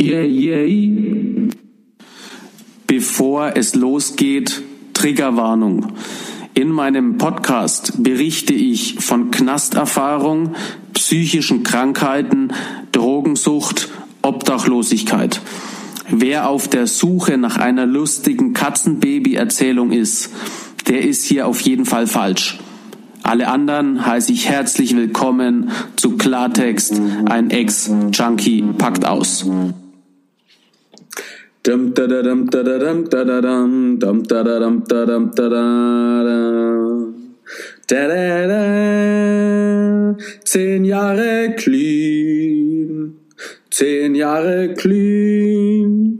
Yeah. Bevor es losgeht, Triggerwarnung. In meinem Podcast berichte ich von Knasterfahrung, psychischen Krankheiten, Drogensucht, Obdachlosigkeit. Wer auf der Suche nach einer lustigen Katzenbaby-Erzählung ist, der ist hier auf jeden Fall falsch. Alle anderen heiße ich herzlich willkommen zu Klartext, ein Ex-Junkie packt aus. Zehn Jahre clean, zehn Jahre clean,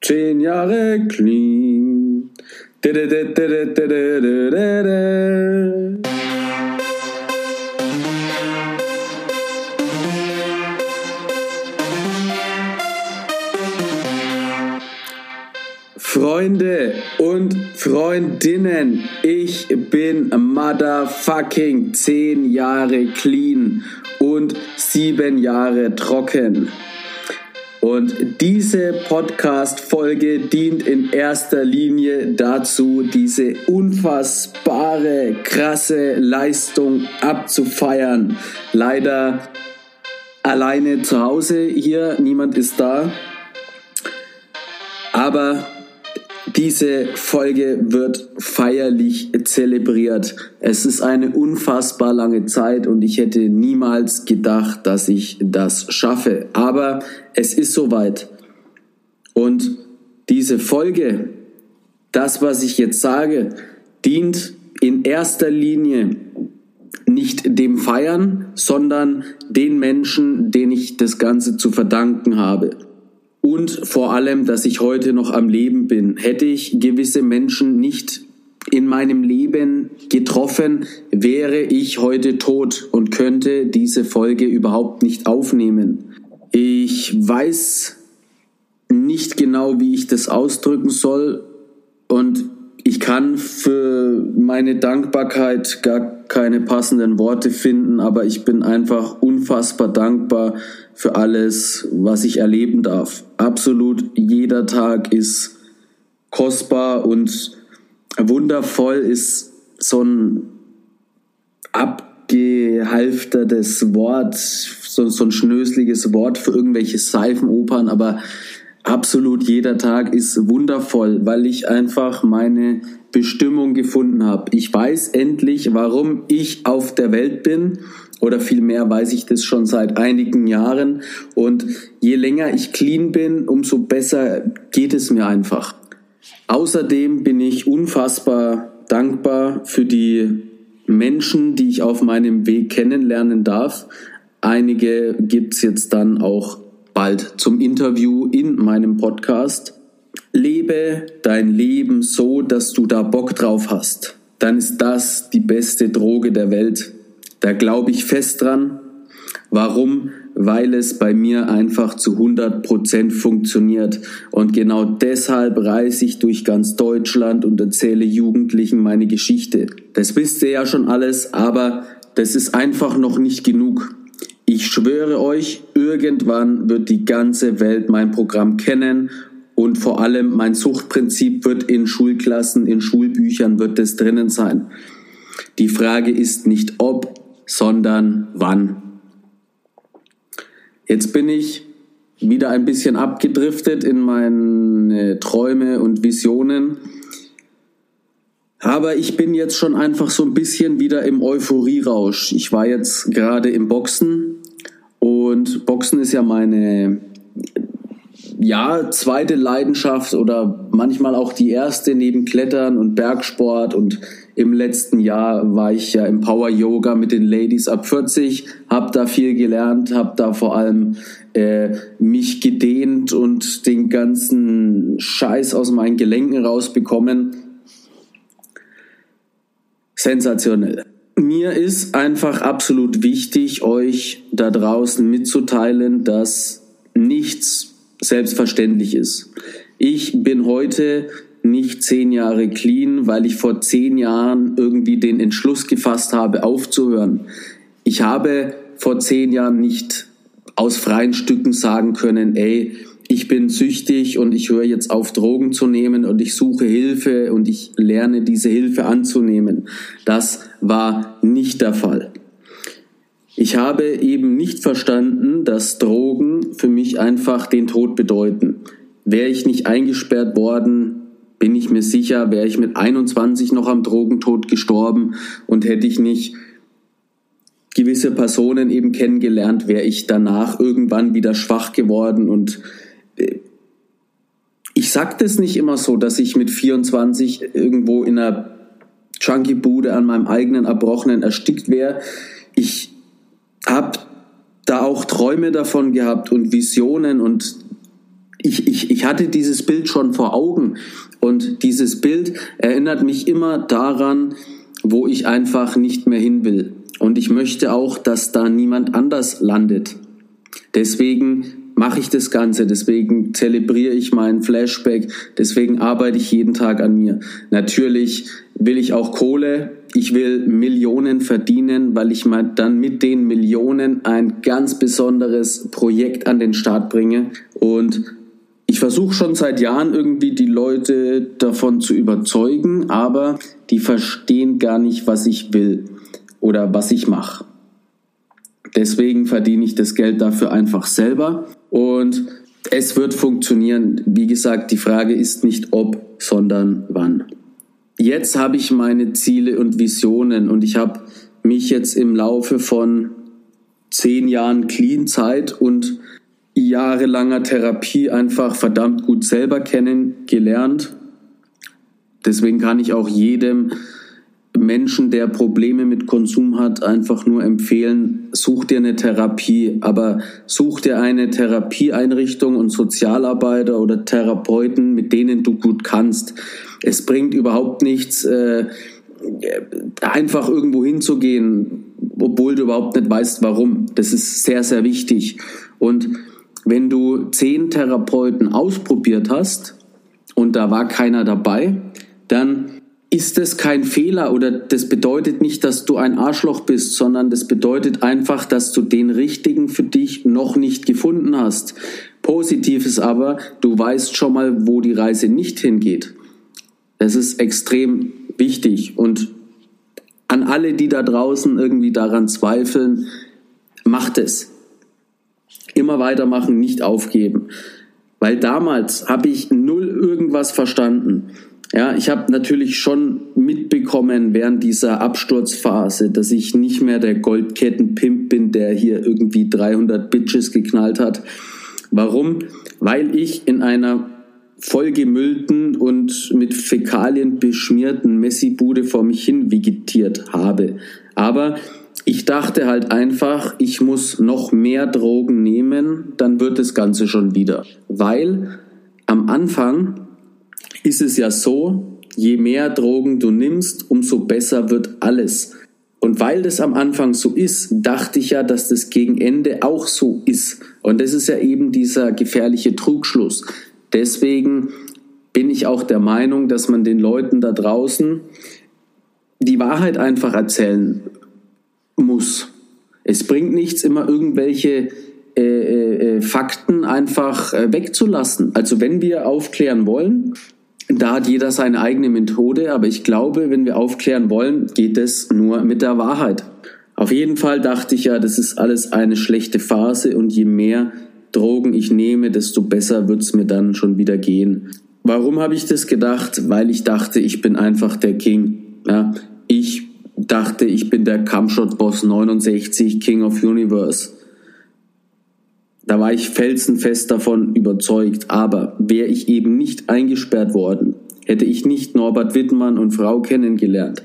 zehn Jahre clean. Freunde und Freundinnen, ich bin motherfucking 10 Jahre clean und 7 Jahre trocken. Und diese Podcast-Folge dient in erster Linie dazu, diese unfassbare, krasse Leistung abzufeiern. Leider alleine zu Hause hier, niemand ist da. Aber diese Folge wird feierlich zelebriert. Es ist eine unfassbar lange Zeit und ich hätte niemals gedacht, dass ich das schaffe. Aber es ist soweit. Und diese Folge, das, was ich jetzt sage, dient in erster Linie nicht dem Feiern, sondern den Menschen, denen ich das Ganze zu verdanken habe und vor allem, dass ich heute noch am Leben bin. Hätte ich gewisse Menschen nicht in meinem Leben getroffen, wäre ich heute tot und könnte diese Folge überhaupt nicht aufnehmen. Ich weiß nicht genau, wie ich das ausdrücken soll und ich kann für meine Dankbarkeit gar keine passenden Worte finden, aber ich bin einfach unfassbar dankbar für alles, was ich erleben darf. Absolut jeder Tag ist kostbar und wundervoll ist so ein abgehalftertes Wort, so, so ein schnösliges Wort für irgendwelche Seifenopern, aber absolut jeder Tag ist wundervoll, weil ich einfach meine Bestimmung gefunden habe. Ich weiß endlich, warum ich auf der Welt bin oder vielmehr weiß ich das schon seit einigen Jahren und je länger ich clean bin, umso besser geht es mir einfach. Außerdem bin ich unfassbar dankbar für die Menschen, die ich auf meinem Weg kennenlernen darf. Einige gibt's jetzt dann auch bald zum Interview in meinem Podcast. Lebe dein Leben so, dass du da Bock drauf hast. Dann ist das die beste Droge der Welt. Da glaube ich fest dran. Warum? Weil es bei mir einfach zu 100 Prozent funktioniert. Und genau deshalb reise ich durch ganz Deutschland und erzähle Jugendlichen meine Geschichte. Das wisst ihr ja schon alles, aber das ist einfach noch nicht genug. Ich schwöre euch, irgendwann wird die ganze Welt mein Programm kennen und vor allem mein Suchtprinzip wird in Schulklassen, in Schulbüchern wird es drinnen sein. Die Frage ist nicht ob, sondern wann. Jetzt bin ich wieder ein bisschen abgedriftet in meine Träume und Visionen. Aber ich bin jetzt schon einfach so ein bisschen wieder im Euphorierausch. Ich war jetzt gerade im Boxen und Boxen ist ja meine ja, zweite Leidenschaft oder manchmal auch die erste neben Klettern und Bergsport und Im letzten Jahr war ich ja im Power Yoga mit den Ladies ab 40, habe da viel gelernt, habe da vor allem äh, mich gedehnt und den ganzen Scheiß aus meinen Gelenken rausbekommen. Sensationell. Mir ist einfach absolut wichtig, euch da draußen mitzuteilen, dass nichts selbstverständlich ist. Ich bin heute nicht zehn Jahre clean, weil ich vor zehn Jahren irgendwie den Entschluss gefasst habe, aufzuhören. Ich habe vor zehn Jahren nicht aus freien Stücken sagen können, ey, ich bin süchtig und ich höre jetzt auf, Drogen zu nehmen und ich suche Hilfe und ich lerne diese Hilfe anzunehmen. Das war nicht der Fall. Ich habe eben nicht verstanden, dass Drogen für mich einfach den Tod bedeuten. Wäre ich nicht eingesperrt worden, bin ich mir sicher, wäre ich mit 21 noch am Drogentod gestorben und hätte ich nicht gewisse Personen eben kennengelernt, wäre ich danach irgendwann wieder schwach geworden und äh, ich sage das nicht immer so, dass ich mit 24 irgendwo in einer Junkie-Bude an meinem eigenen Erbrochenen erstickt wäre. Ich habe da auch Träume davon gehabt und Visionen und ich, ich, ich hatte dieses Bild schon vor Augen und dieses Bild erinnert mich immer daran, wo ich einfach nicht mehr hin will. Und ich möchte auch, dass da niemand anders landet. Deswegen mache ich das Ganze, deswegen zelebriere ich meinen Flashback, deswegen arbeite ich jeden Tag an mir. Natürlich will ich auch Kohle, ich will Millionen verdienen, weil ich mal dann mit den Millionen ein ganz besonderes Projekt an den Start bringe und versuche schon seit Jahren irgendwie die Leute davon zu überzeugen, aber die verstehen gar nicht, was ich will oder was ich mache. Deswegen verdiene ich das Geld dafür einfach selber und es wird funktionieren. Wie gesagt, die Frage ist nicht ob, sondern wann. Jetzt habe ich meine Ziele und Visionen und ich habe mich jetzt im Laufe von zehn Jahren Clean-Zeit und jahrelanger Therapie einfach verdammt gut selber kennengelernt. Deswegen kann ich auch jedem Menschen, der Probleme mit Konsum hat, einfach nur empfehlen, such dir eine Therapie, aber such dir eine Therapieeinrichtung und Sozialarbeiter oder Therapeuten, mit denen du gut kannst. Es bringt überhaupt nichts, äh, einfach irgendwo hinzugehen, obwohl du überhaupt nicht weißt, warum. Das ist sehr, sehr wichtig. Und wenn du zehn Therapeuten ausprobiert hast und da war keiner dabei, dann ist das kein Fehler oder das bedeutet nicht, dass du ein Arschloch bist, sondern das bedeutet einfach, dass du den richtigen für dich noch nicht gefunden hast. Positiv ist aber, du weißt schon mal, wo die Reise nicht hingeht. Das ist extrem wichtig und an alle, die da draußen irgendwie daran zweifeln, macht es immer weitermachen, nicht aufgeben. Weil damals habe ich null irgendwas verstanden. Ja, ich habe natürlich schon mitbekommen während dieser Absturzphase, dass ich nicht mehr der Goldkettenpimp bin, der hier irgendwie 300 Bitches geknallt hat. Warum? Weil ich in einer vollgemüllten und mit Fäkalien beschmierten Messi-Bude vor mich hin vegetiert habe. Aber ich dachte halt einfach, ich muss noch mehr Drogen nehmen, dann wird das Ganze schon wieder. Weil am Anfang ist es ja so, je mehr Drogen du nimmst, umso besser wird alles. Und weil das am Anfang so ist, dachte ich ja, dass das gegen Ende auch so ist. Und das ist ja eben dieser gefährliche Trugschluss. Deswegen bin ich auch der Meinung, dass man den Leuten da draußen die Wahrheit einfach erzählen muss. Es bringt nichts, immer irgendwelche äh, äh, äh, Fakten einfach äh, wegzulassen. Also wenn wir aufklären wollen, da hat jeder seine eigene Methode, aber ich glaube, wenn wir aufklären wollen, geht es nur mit der Wahrheit. Auf jeden Fall dachte ich ja, das ist alles eine schlechte Phase und je mehr Drogen ich nehme, desto besser wird es mir dann schon wieder gehen. Warum habe ich das gedacht? Weil ich dachte, ich bin einfach der King. Ja, ich dachte, ich bin der Camshot Boss 69, King of Universe. Da war ich felsenfest davon überzeugt. Aber wäre ich eben nicht eingesperrt worden, hätte ich nicht Norbert Wittmann und Frau kennengelernt.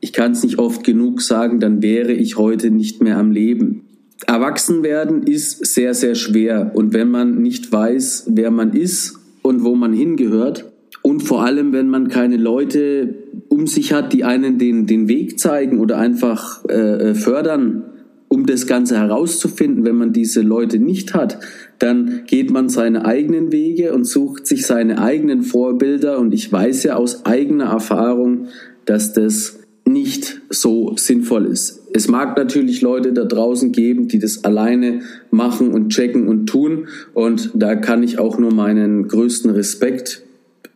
Ich kann es nicht oft genug sagen, dann wäre ich heute nicht mehr am Leben. Erwachsen werden ist sehr, sehr schwer. Und wenn man nicht weiß, wer man ist und wo man hingehört, und vor allem, wenn man keine Leute um sich hat, die einen den, den Weg zeigen oder einfach äh, äh fördern, um das Ganze herauszufinden, wenn man diese Leute nicht hat, dann geht man seine eigenen Wege und sucht sich seine eigenen Vorbilder. Und ich weiß ja aus eigener Erfahrung, dass das nicht so sinnvoll ist. Es mag natürlich Leute da draußen geben, die das alleine machen und checken und tun. Und da kann ich auch nur meinen größten Respekt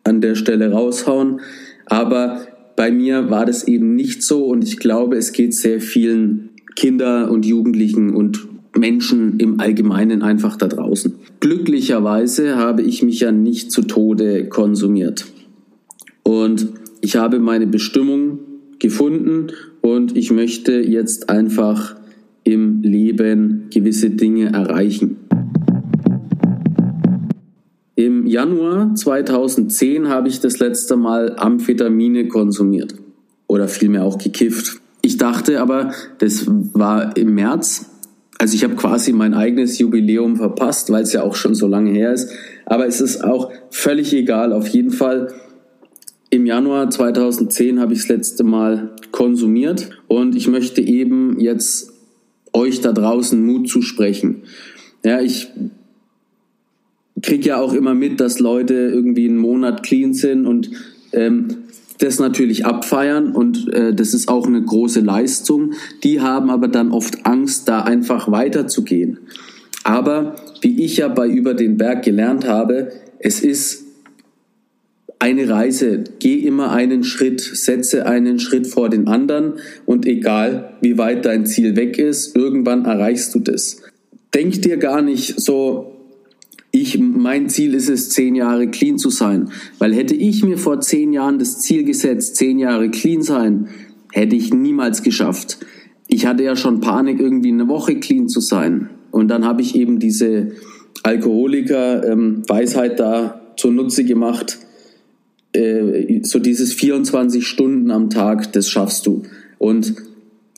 an der Stelle raushauen. Aber bei mir war das eben nicht so und ich glaube, es geht sehr vielen Kinder und Jugendlichen und Menschen im Allgemeinen einfach da draußen. Glücklicherweise habe ich mich ja nicht zu Tode konsumiert. Und ich habe meine Bestimmung gefunden und ich möchte jetzt einfach im Leben gewisse Dinge erreichen. Im Januar 2010 habe ich das letzte Mal Amphetamine konsumiert oder vielmehr auch gekifft. Ich dachte aber, das war im März. Also ich habe quasi mein eigenes Jubiläum verpasst, weil es ja auch schon so lange her ist. Aber es ist auch völlig egal. Auf jeden Fall im Januar 2010 habe ich das letzte Mal konsumiert und ich möchte eben jetzt euch da draußen Mut zusprechen. Ja, ich kriege ja auch immer mit, dass Leute irgendwie einen Monat clean sind und ähm, das natürlich abfeiern und äh, das ist auch eine große Leistung. Die haben aber dann oft Angst, da einfach weiterzugehen. Aber wie ich ja bei Über den Berg gelernt habe, es ist eine Reise. Geh immer einen Schritt, setze einen Schritt vor den anderen und egal wie weit dein Ziel weg ist, irgendwann erreichst du das. Denk dir gar nicht so, ich, mein Ziel ist es, zehn Jahre clean zu sein. Weil hätte ich mir vor zehn Jahren das Ziel gesetzt, zehn Jahre clean sein, hätte ich niemals geschafft. Ich hatte ja schon Panik, irgendwie eine Woche clean zu sein. Und dann habe ich eben diese Alkoholiker-Weisheit ähm, da zunutze gemacht. Äh, so dieses 24 Stunden am Tag, das schaffst du. Und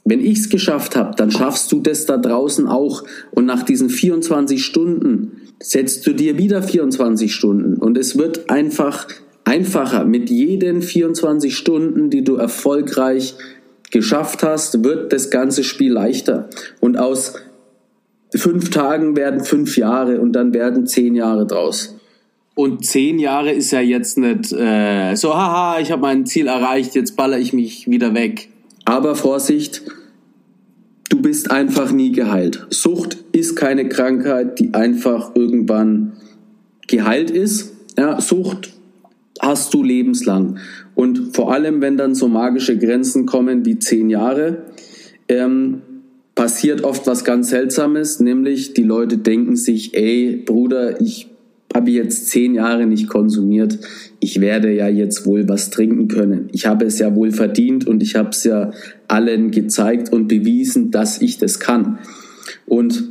wenn ich es geschafft habe, dann schaffst du das da draußen auch. Und nach diesen 24 Stunden setzt du dir wieder 24 Stunden. Und es wird einfach einfacher. Mit jeden 24 Stunden, die du erfolgreich geschafft hast, wird das ganze Spiel leichter. Und aus fünf Tagen werden fünf Jahre und dann werden zehn Jahre draus. Und zehn Jahre ist ja jetzt nicht äh, so, haha, ich habe mein Ziel erreicht, jetzt baller ich mich wieder weg. Aber Vorsicht, du bist einfach nie geheilt. Sucht ist keine Krankheit, die einfach irgendwann geheilt ist. Ja, Sucht hast du lebenslang. Und vor allem, wenn dann so magische Grenzen kommen wie zehn Jahre, ähm, passiert oft was ganz Seltsames, nämlich die Leute denken sich, ey Bruder, ich habe jetzt zehn Jahre nicht konsumiert, ich werde ja jetzt wohl was trinken können. Ich habe es ja wohl verdient und ich habe es ja allen gezeigt und bewiesen, dass ich das kann. Und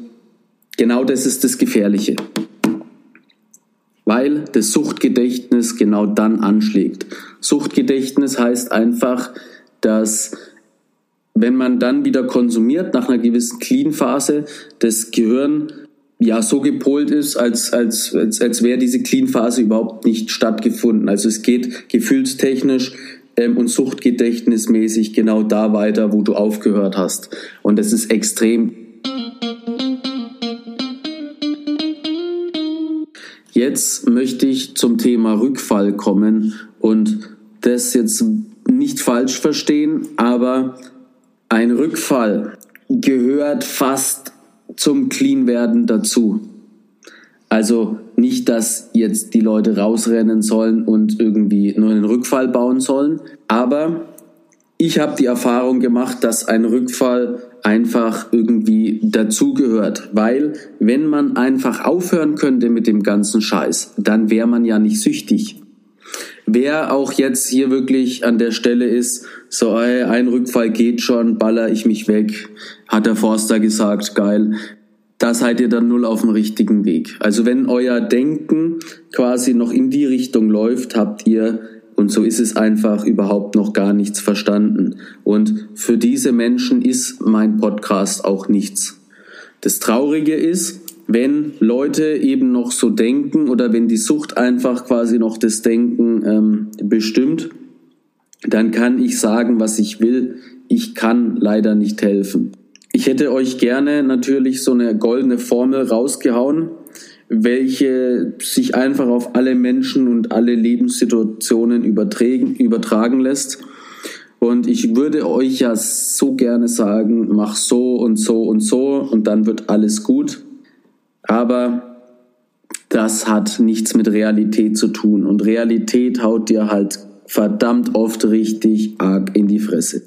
genau das ist das Gefährliche. Weil das Suchtgedächtnis genau dann anschlägt. Suchtgedächtnis heißt einfach, dass wenn man dann wieder konsumiert nach einer gewissen Clean-Phase, das Gehirn ja so gepolt ist, als, als, als, als wäre diese Clean-Phase überhaupt nicht stattgefunden. Also es geht gefühlstechnisch ähm, und suchtgedächtnismäßig genau da weiter, wo du aufgehört hast. Und das ist extrem. Jetzt möchte ich zum Thema Rückfall kommen und das jetzt nicht falsch verstehen, aber ein Rückfall gehört fast zum Clean-Werden dazu. Also nicht, dass jetzt die Leute rausrennen sollen und irgendwie nur einen Rückfall bauen sollen, aber ich habe die Erfahrung gemacht, dass ein Rückfall einfach irgendwie dazugehört, weil wenn man einfach aufhören könnte mit dem ganzen Scheiß, dann wäre man ja nicht süchtig. Wer auch jetzt hier wirklich an der Stelle ist, so ey, ein Rückfall geht schon, baller ich mich weg, hat der Forster gesagt, geil. Da seid ihr dann null auf dem richtigen Weg. Also wenn euer Denken quasi noch in die Richtung läuft, habt ihr Und so ist es einfach überhaupt noch gar nichts verstanden. Und für diese Menschen ist mein Podcast auch nichts. Das Traurige ist, wenn Leute eben noch so denken oder wenn die Sucht einfach quasi noch das Denken ähm, bestimmt, dann kann ich sagen, was ich will. Ich kann leider nicht helfen. Ich hätte euch gerne natürlich so eine goldene Formel rausgehauen, welche sich einfach auf alle Menschen und alle Lebenssituationen übertragen, übertragen lässt. Und ich würde euch ja so gerne sagen, mach so und so und so und dann wird alles gut. Aber das hat nichts mit Realität zu tun. Und Realität haut dir halt verdammt oft richtig arg in die Fresse.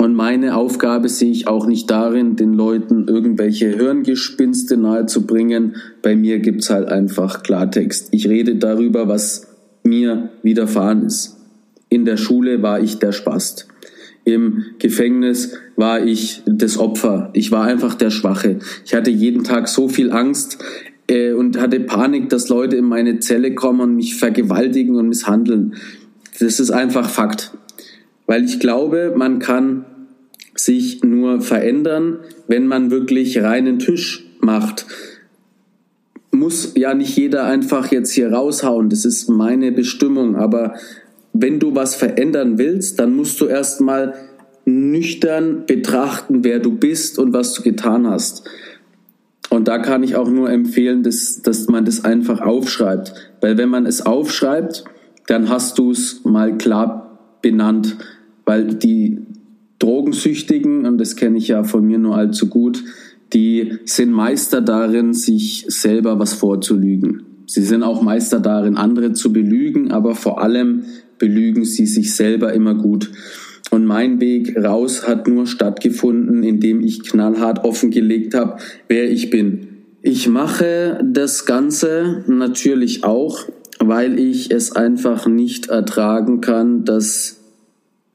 Und meine Aufgabe sehe ich auch nicht darin, den Leuten irgendwelche Hirngespinste nahezubringen. Bei mir gibt's halt einfach Klartext. Ich rede darüber, was mir widerfahren ist. In der Schule war ich der Spast. Im Gefängnis war ich das Opfer. Ich war einfach der Schwache. Ich hatte jeden Tag so viel Angst äh, und hatte Panik, dass Leute in meine Zelle kommen und mich vergewaltigen und misshandeln. Das ist einfach Fakt. Weil ich glaube, man kann sich nur verändern, wenn man wirklich reinen Tisch macht. Muss ja nicht jeder einfach jetzt hier raushauen, das ist meine Bestimmung, aber wenn du was verändern willst, dann musst du erstmal nüchtern betrachten, wer du bist und was du getan hast. Und da kann ich auch nur empfehlen, dass, dass man das einfach aufschreibt. Weil wenn man es aufschreibt, dann hast du es mal klar benannt. Weil die Drogensüchtigen, und das kenne ich ja von mir nur allzu gut, die sind Meister darin, sich selber was vorzulügen. Sie sind auch Meister darin, andere zu belügen, aber vor allem belügen sie sich selber immer gut. Und mein Weg raus hat nur stattgefunden, indem ich knallhart offengelegt habe, wer ich bin. Ich mache das Ganze natürlich auch, weil ich es einfach nicht ertragen kann, dass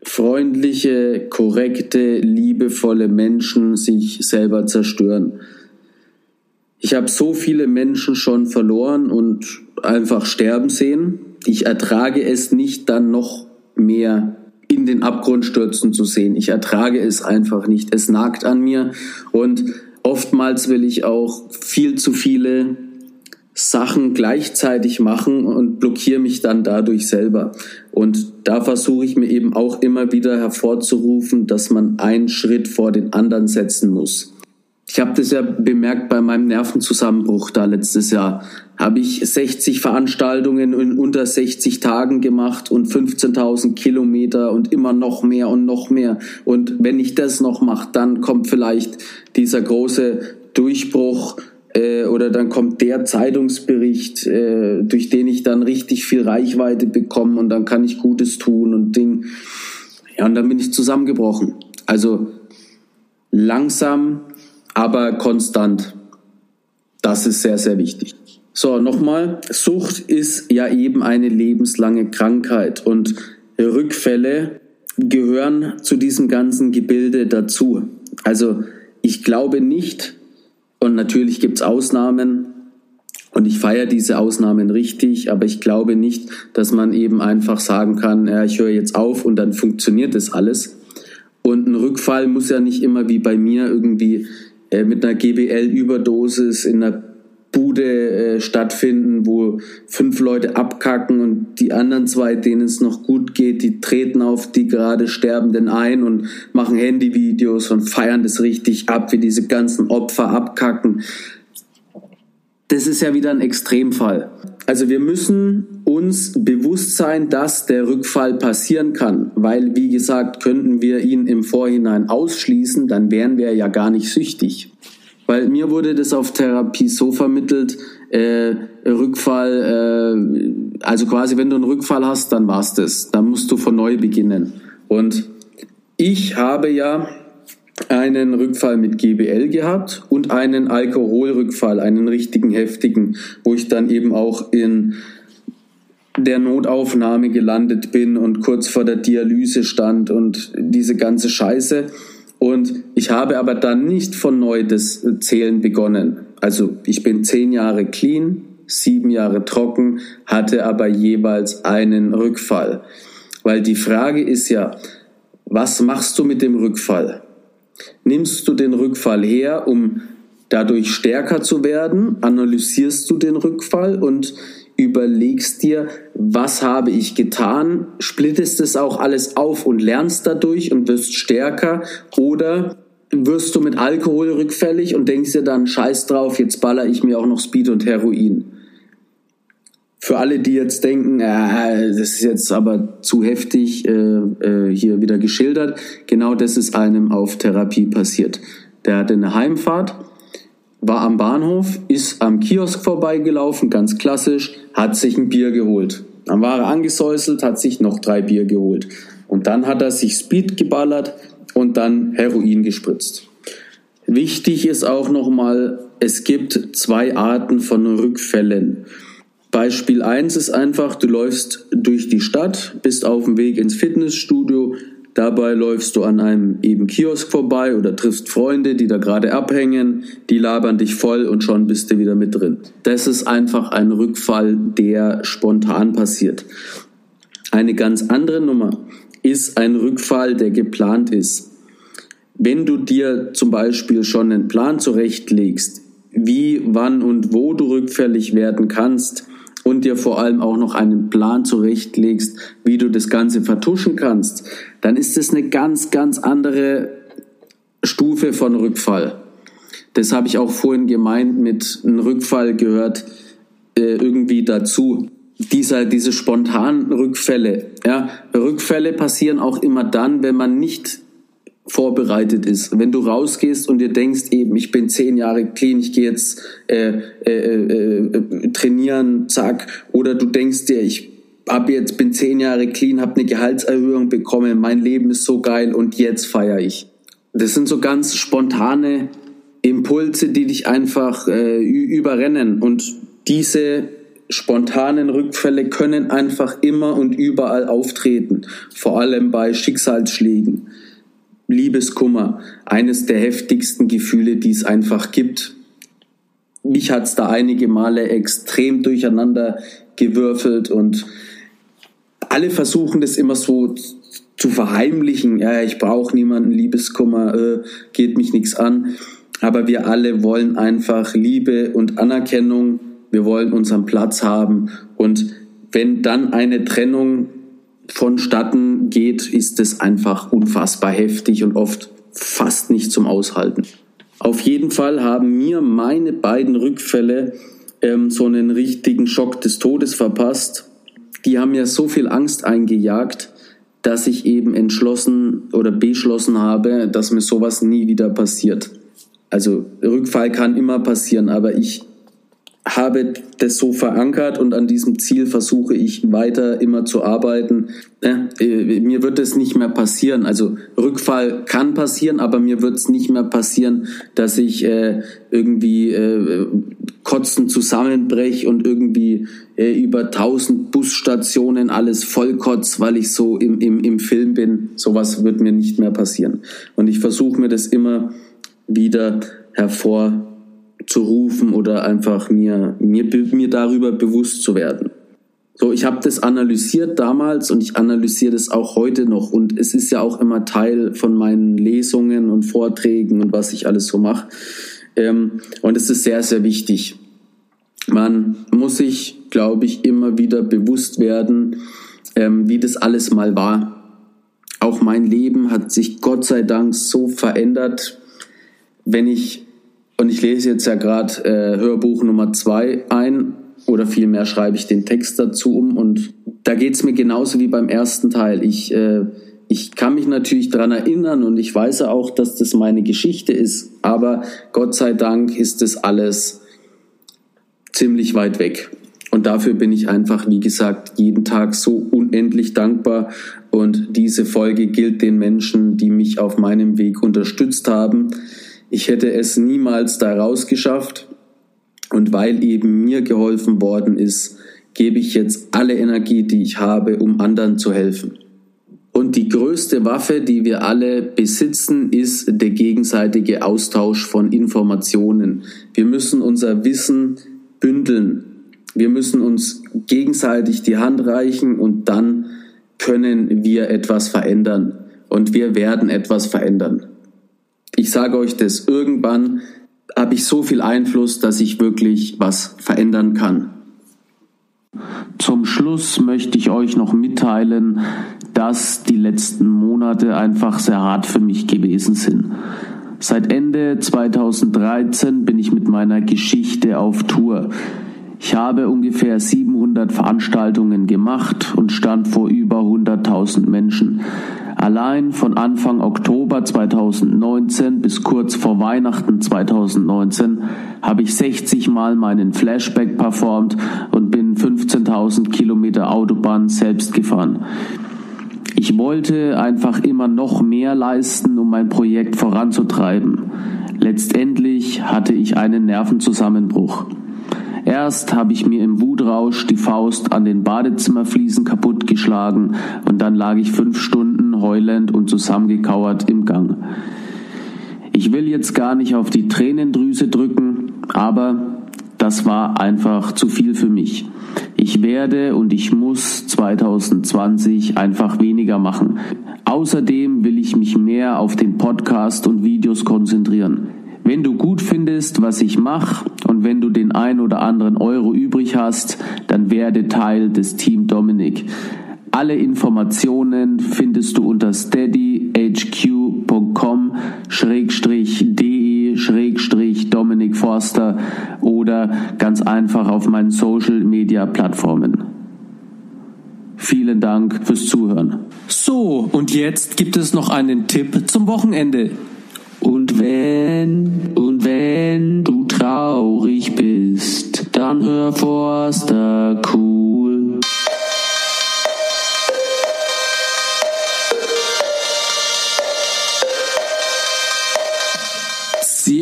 freundliche, korrekte, liebevolle Menschen sich selber zerstören. Ich habe so viele Menschen schon verloren und einfach sterben sehen. Ich ertrage es nicht, dann noch mehr in den Abgrund stürzen zu sehen. Ich ertrage es einfach nicht. Es nagt an mir und oftmals will ich auch viel zu viele Sachen gleichzeitig machen und blockiere mich dann dadurch selber. Und da versuche ich mir eben auch immer wieder hervorzurufen, dass man einen Schritt vor den anderen setzen muss. Ich habe das ja bemerkt bei meinem Nervenzusammenbruch da letztes Jahr. Habe ich 60 Veranstaltungen in unter 60 Tagen gemacht und 15.000 Kilometer und immer noch mehr und noch mehr. Und wenn ich das noch mache, dann kommt vielleicht dieser große Durchbruch äh, oder dann kommt der Zeitungsbericht, äh, durch den ich dann richtig viel Reichweite bekomme und dann kann ich Gutes tun und Ding. Ja, und dann bin ich zusammengebrochen. Also langsam, aber konstant. Das ist sehr, sehr wichtig. So, nochmal, Sucht ist ja eben eine lebenslange Krankheit und Rückfälle gehören zu diesem ganzen Gebilde dazu. Also ich glaube nicht, und natürlich gibt es Ausnahmen und ich feiere diese Ausnahmen richtig, aber ich glaube nicht, dass man eben einfach sagen kann, ja, ich höre jetzt auf und dann funktioniert das alles. Und ein Rückfall muss ja nicht immer wie bei mir irgendwie äh, mit einer GBL-Überdosis in einer Bude äh, stattfinden, wo fünf Leute abkacken und die anderen zwei, denen es noch gut geht, die treten auf die gerade Sterbenden ein und machen Handyvideos und feiern das richtig ab, wie diese ganzen Opfer abkacken. Das ist ja wieder ein Extremfall. Also wir müssen uns bewusst sein, dass der Rückfall passieren kann, weil wie gesagt, könnten wir ihn im Vorhinein ausschließen, dann wären wir ja gar nicht süchtig. Weil mir wurde das auf Therapie so vermittelt, äh, Rückfall, äh, also quasi wenn du einen Rückfall hast, dann war's das. Dann musst du von neu beginnen. Und ich habe ja einen Rückfall mit GBL gehabt und einen Alkoholrückfall, einen richtigen heftigen, wo ich dann eben auch in der Notaufnahme gelandet bin und kurz vor der Dialyse stand und diese ganze Scheiße. Und ich habe aber dann nicht von neu das Zählen begonnen. Also ich bin zehn Jahre clean, sieben Jahre trocken, hatte aber jeweils einen Rückfall. Weil die Frage ist ja, was machst du mit dem Rückfall? Nimmst du den Rückfall her, um dadurch stärker zu werden? Analysierst du den Rückfall und überlegst dir, was habe ich getan? Splittest es auch alles auf und lernst dadurch und wirst stärker? Oder wirst du mit Alkohol rückfällig und denkst dir dann, scheiß drauf, jetzt baller ich mir auch noch Speed und Heroin? Für alle, die jetzt denken, äh, das ist jetzt aber zu heftig äh, äh, hier wieder geschildert, genau das ist einem auf Therapie passiert. Der hatte eine Heimfahrt, war am Bahnhof, ist am Kiosk vorbeigelaufen, ganz klassisch, hat sich ein Bier geholt. Dann war er angesäuselt, hat sich noch drei Bier geholt. Und dann hat er sich Speed geballert und dann Heroin gespritzt. Wichtig ist auch nochmal, es gibt zwei Arten von Rückfällen. Beispiel 1 ist einfach, du läufst durch die Stadt, bist auf dem Weg ins Fitnessstudio, dabei läufst du an einem eben Kiosk vorbei oder triffst Freunde, die da gerade abhängen, die labern dich voll und schon bist du wieder mit drin. Das ist einfach ein Rückfall, der spontan passiert. Eine ganz andere Nummer ist ein Rückfall, der geplant ist. Wenn du dir zum Beispiel schon einen Plan zurechtlegst, wie, wann und wo du rückfällig werden kannst, und dir vor allem auch noch einen Plan zurechtlegst, wie du das Ganze vertuschen kannst, dann ist es eine ganz, ganz andere Stufe von Rückfall. Das habe ich auch vorhin gemeint mit einem Rückfall gehört äh, irgendwie dazu. Dieser, diese spontanen Rückfälle. Ja, Rückfälle passieren auch immer dann, wenn man nicht vorbereitet ist. Wenn du rausgehst und dir denkst, eben, ich bin zehn Jahre clean, ich gehe jetzt äh, äh, äh, äh, trainieren, zack, oder du denkst dir, ich hab jetzt bin zehn Jahre clean, habe eine Gehaltserhöhung bekommen, mein Leben ist so geil und jetzt feiere ich. Das sind so ganz spontane Impulse, die dich einfach äh, überrennen und diese spontanen Rückfälle können einfach immer und überall auftreten, vor allem bei Schicksalsschlägen. Liebeskummer, eines der heftigsten Gefühle, die es einfach gibt. Mich hat es da einige Male extrem durcheinander gewürfelt und alle versuchen das immer so zu verheimlichen. Ja, ich brauche niemanden, Liebeskummer, äh, geht mich nichts an. Aber wir alle wollen einfach Liebe und Anerkennung. Wir wollen unseren Platz haben. Und wenn dann eine Trennung vonstatten geht, ist es einfach unfassbar heftig und oft fast nicht zum Aushalten. Auf jeden Fall haben mir meine beiden Rückfälle ähm, so einen richtigen Schock des Todes verpasst. Die haben mir so viel Angst eingejagt, dass ich eben entschlossen oder beschlossen habe, dass mir sowas nie wieder passiert. Also Rückfall kann immer passieren, aber ich habe das so verankert und an diesem Ziel versuche ich weiter immer zu arbeiten. Äh, mir wird es nicht mehr passieren. Also Rückfall kann passieren, aber mir wird es nicht mehr passieren, dass ich äh, irgendwie äh, kotzen zusammenbrech und irgendwie äh, über tausend Busstationen alles vollkotz, weil ich so im, im, im Film bin. Sowas wird mir nicht mehr passieren. Und ich versuche mir das immer wieder hervor zu rufen oder einfach mir, mir, mir darüber bewusst zu werden. So, ich habe das analysiert damals und ich analysiere das auch heute noch. Und es ist ja auch immer Teil von meinen Lesungen und Vorträgen und was ich alles so mache. Ähm, und es ist sehr, sehr wichtig. Man muss sich, glaube ich, immer wieder bewusst werden, ähm, wie das alles mal war. Auch mein Leben hat sich Gott sei Dank so verändert. Wenn ich und ich lese jetzt ja gerade äh, Hörbuch Nummer zwei ein oder vielmehr schreibe ich den Text dazu um und da geht es mir genauso wie beim ersten Teil. Ich, äh, ich kann mich natürlich daran erinnern und ich weiß auch, dass das meine Geschichte ist, aber Gott sei Dank ist das alles ziemlich weit weg. Und dafür bin ich einfach, wie gesagt, jeden Tag so unendlich dankbar. Und diese Folge gilt den Menschen, die mich auf meinem Weg unterstützt haben. Ich hätte es niemals da rausgeschafft. Und weil eben mir geholfen worden ist, gebe ich jetzt alle Energie, die ich habe, um anderen zu helfen. Und die größte Waffe, die wir alle besitzen, ist der gegenseitige Austausch von Informationen. Wir müssen unser Wissen bündeln. Wir müssen uns gegenseitig die Hand reichen und dann können wir etwas verändern. Und wir werden etwas verändern. Ich sage euch das, irgendwann habe ich so viel Einfluss, dass ich wirklich was verändern kann. Zum Schluss möchte ich euch noch mitteilen, dass die letzten Monate einfach sehr hart für mich gewesen sind. Seit Ende 2013 bin ich mit meiner Geschichte auf Tour. Ich habe ungefähr 700 Veranstaltungen gemacht und stand vor über 100.000 Menschen. Allein von Anfang Oktober 2019 bis kurz vor Weihnachten 2019 habe ich 60 Mal meinen Flashback performt und bin 15.000 Kilometer Autobahn selbst gefahren. Ich wollte einfach immer noch mehr leisten, um mein Projekt voranzutreiben. Letztendlich hatte ich einen Nervenzusammenbruch. Erst habe ich mir im Wutrausch die Faust an den Badezimmerfliesen kaputtgeschlagen und dann lag ich fünf Stunden heulend und zusammengekauert im Gang. Ich will jetzt gar nicht auf die Tränendrüse drücken, aber das war einfach zu viel für mich. Ich werde und ich muss 2020 einfach weniger machen. Außerdem will ich mich mehr auf den Podcast und Videos konzentrieren. Wenn du gut findest, was ich mache und wenn du den ein oder anderen Euro übrig hast, dann werde Teil des Team Dominik. Alle Informationen findest du unter steadyhq.com de Dominik Forster oder ganz einfach auf meinen Social Media Plattformen. Vielen Dank fürs Zuhören. So, und jetzt gibt es noch einen Tipp zum Wochenende. Und wenn, und wenn du traurig bist, dann hör Forster cool.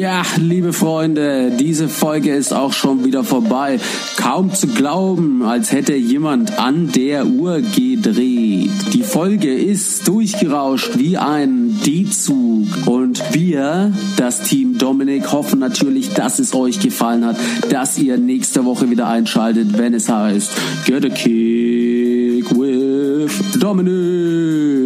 Ja, liebe Freunde, diese Folge ist auch schon wieder vorbei. Kaum zu glauben, als hätte jemand an der Uhr gedreht. Die Folge ist durchgerauscht wie ein D-Zug. Und wir, das Team Dominik, hoffen natürlich, dass es euch gefallen hat, dass ihr nächste Woche wieder einschaltet, wenn es heißt Get a Kick with Dominik.